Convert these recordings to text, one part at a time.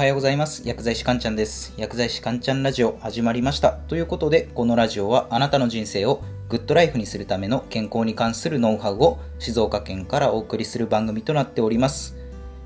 はようございます。薬剤師かんちゃんです。薬剤師かんちゃんラジオ始まりました。ということで、このラジオはあなたの人生をグッドライフにするための健康に関するノウハウを静岡県からお送りする番組となっております。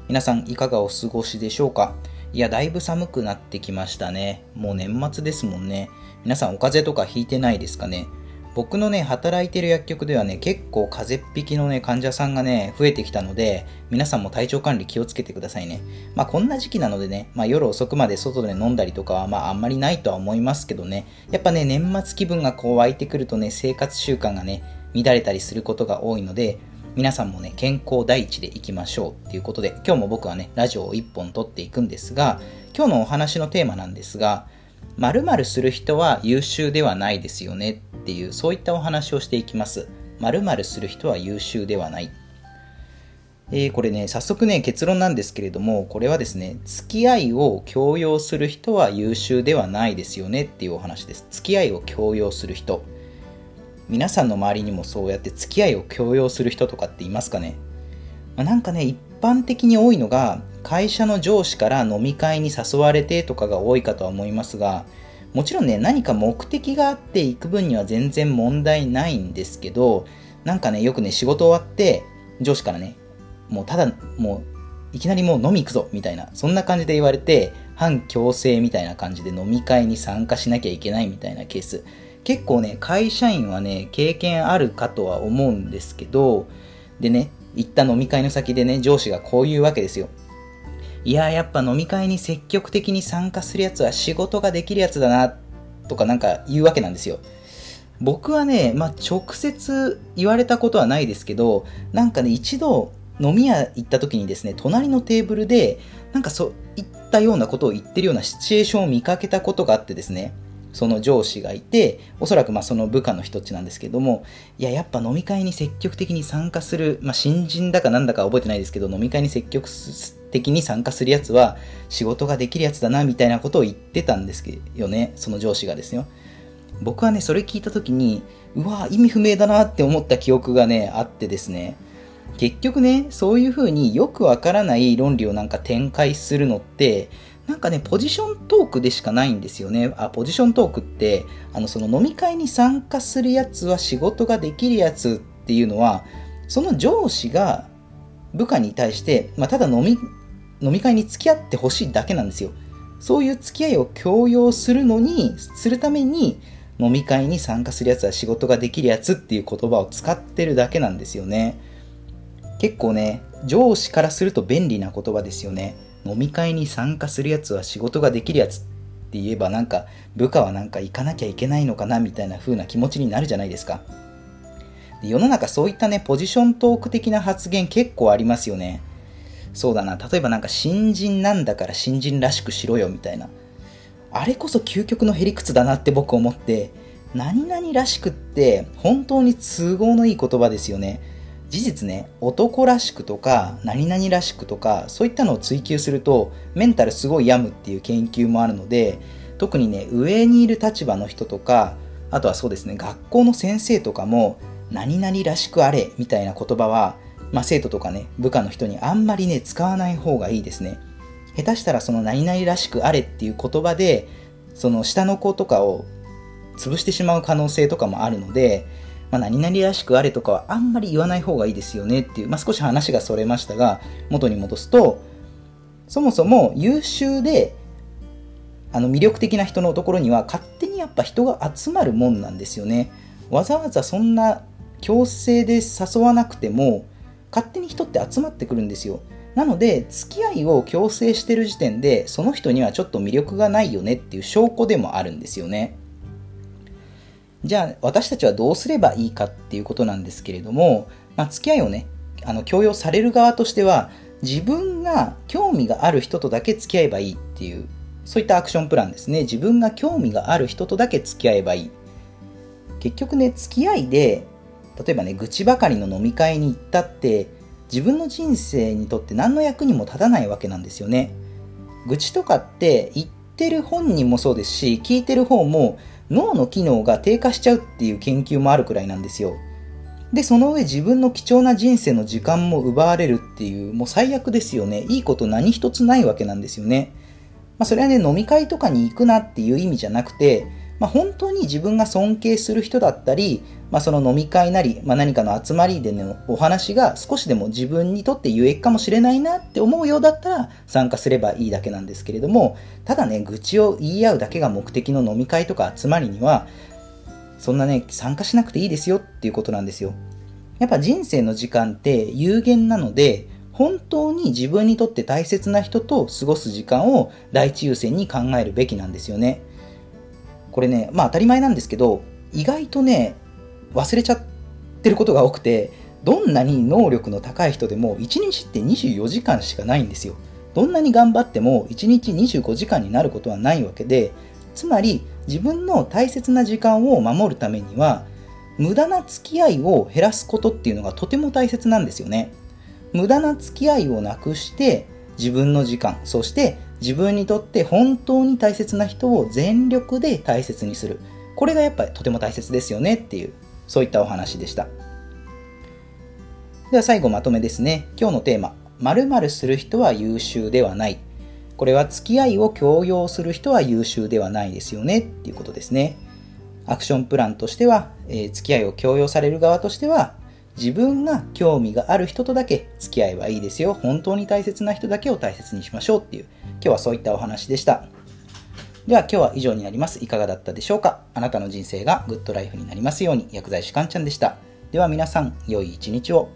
皆さんいかがお過ごしでしょうか？いや、だいぶ寒くなってきましたね。もう年末ですもんね。皆さんお風邪とかひいてないですかね？僕のね、働いてる薬局ではね、結構風邪っ引きのね、患者さんがね、増えてきたので、皆さんも体調管理気をつけてくださいね。まあこんな時期なのでね、まあ夜遅くまで外で飲んだりとかは、まああんまりないとは思いますけどね、やっぱね、年末気分がこう湧いてくるとね、生活習慣がね、乱れたりすることが多いので、皆さんもね、健康第一でいきましょうっていうことで、今日も僕はね、ラジオを一本撮っていくんですが、今日のお話のテーマなんですが、〇〇する人は優秀ではないですよねっていうそういったお話をしていきます〇〇する人は優秀ではないえー、これね早速ね結論なんですけれどもこれはですね付き合いを強要する人は優秀ではないですよねっていうお話です付き合いを強要する人皆さんの周りにもそうやって付き合いを強要する人とかっていますかね、まあ、なんかね一般的に多いのが会社の上司から飲み会に誘われてとかが多いかとは思いますがもちろんね何か目的があって行く分には全然問題ないんですけどなんかねよくね仕事終わって上司からねもうただもういきなりもう飲み行くぞみたいなそんな感じで言われて反強制みたいな感じで飲み会に参加しなきゃいけないみたいなケース。結構ね会社員はね経験あるかとは思うんですけどでね行った飲み会の先でね上司がこういうわけですよ。いややっぱ飲み会に積極的に参加するやつは仕事ができるやつだなとかなんか言うわけなんですよ。僕はね、まあ、直接言われたことはないですけどなんかね一度飲み屋行った時にですね隣のテーブルでなんかそういったようなことを言ってるようなシチュエーションを見かけたことがあってですね。その上司がいておそらくまあその部下の人っちなんですけどもいややっぱ飲み会に積極的に参加する、まあ、新人だかなんだか覚えてないですけど飲み会に積極的に参加するやつは仕事ができるやつだなみたいなことを言ってたんですよねその上司がですよ。僕はねそれ聞いた時にうわ意味不明だなって思った記憶がねあってですね。結局ねそういうふうによくわからない論理をなんか展開するのってなんかね、ポジショントークでしかないんですよね。あ、ポジショントークって、あの、その飲み会に参加するやつは仕事ができるやつっていうのは、その上司が部下に対して、まあ、ただ飲み、飲み会に付き合ってほしいだけなんですよ。そういう付き合いを強要するのに、するために、飲み会に参加するやつは仕事ができるやつっていう言葉を使ってるだけなんですよね。結構ね、上司からすると便利な言葉ですよね。飲み会に参加するやつは仕事ができるやつって言えばなんか部下はなんか行かなきゃいけないのかなみたいな風な気持ちになるじゃないですか。で世の中そういったねポジショントーク的な発言結構ありますよね。そうだな。例えばなんか新人なんだから新人らしくしろよみたいな。あれこそ究極のへりくつだなって僕思って何々らしくって本当に都合のいい言葉ですよね。事実ね男らしくとか何々らしくとかそういったのを追求するとメンタルすごい病むっていう研究もあるので特にね上にいる立場の人とかあとはそうですね学校の先生とかも何々らしくあれみたいな言葉は、まあ、生徒とかね部下の人にあんまりね使わない方がいいですね。下手したらその何々らしくあれっていう言葉でその下の子とかを潰してしまう可能性とかもあるのでまあ、何々らしくあれとかはあんまり言わない方がいいですよねっていう、まあ、少し話がそれましたが元に戻すとそもそも優秀であの魅力的な人のところには勝手にやっぱ人が集まるもんなんですよね。わざわざそんな強制で誘わなくても勝手に人って集まってくるんですよ。なので付き合いを強制してる時点でその人にはちょっと魅力がないよねっていう証拠でもあるんですよね。じゃあ私たちはどうすればいいかっていうことなんですけれども、まあ、付き合いをねあの強要される側としては自分が興味がある人とだけ付き合えばいいっていうそういったアクションプランですね。自分が興味がある人とだけ付き合えばいい。結局ね付き合いで例えばね愚痴ばかりの飲み会に行ったって自分の人生にとって何の役にも立たないわけなんですよね。愚痴とかって言ってる本人もそうですし聞いてる方も脳の機能が低下しちゃうっていう研究もあるくらいなんですよ。で、その上自分の貴重な人生の時間も奪われるっていう、もう最悪ですよね。いいこと何一つないわけなんですよね。まあ、それはね、飲み会とかに行くなっていう意味じゃなくて、まあ、本当に自分が尊敬する人だったり、まあ、その飲み会なり、まあ、何かの集まりでのお話が少しでも自分にとって有益かもしれないなって思うようだったら参加すればいいだけなんですけれども、ただね、愚痴を言い合うだけが目的の飲み会とか集まりには、そんなね、参加しなくていいですよっていうことなんですよ。やっぱ人生の時間って有限なので、本当に自分にとって大切な人と過ごす時間を第一優先に考えるべきなんですよね。これね、まあ当たり前なんですけど、意外とね、忘れちゃってることが多くて、どんなに能力の高い人でも1日って24時間しかないんですよ。どんなに頑張っても1日25時間になることはないわけで、つまり自分の大切な時間を守るためには、無駄な付き合いを減らすことっていうのがとても大切なんですよね。無駄な付き合いをなくして自分の時間、そして自分にとって本当に大切な人を全力で大切にする。これがやっぱりとても大切ですよねっていう、そういったお話でした。では最後まとめですね。今日のテーマ、〇〇する人は優秀ではない。これは付き合いを強要する人は優秀ではないですよねっていうことですね。アクションプランとしては、えー、付き合いを強要される側としては、自分が興味がある人とだけ付き合えばいいですよ。本当に大切な人だけを大切にしましょうっていう、今日はそういったお話でした。では今日は以上になります。いかがだったでしょうかあなたの人生がグッドライフになりますように、薬剤師かんちゃんでした。では皆さん、良い一日を。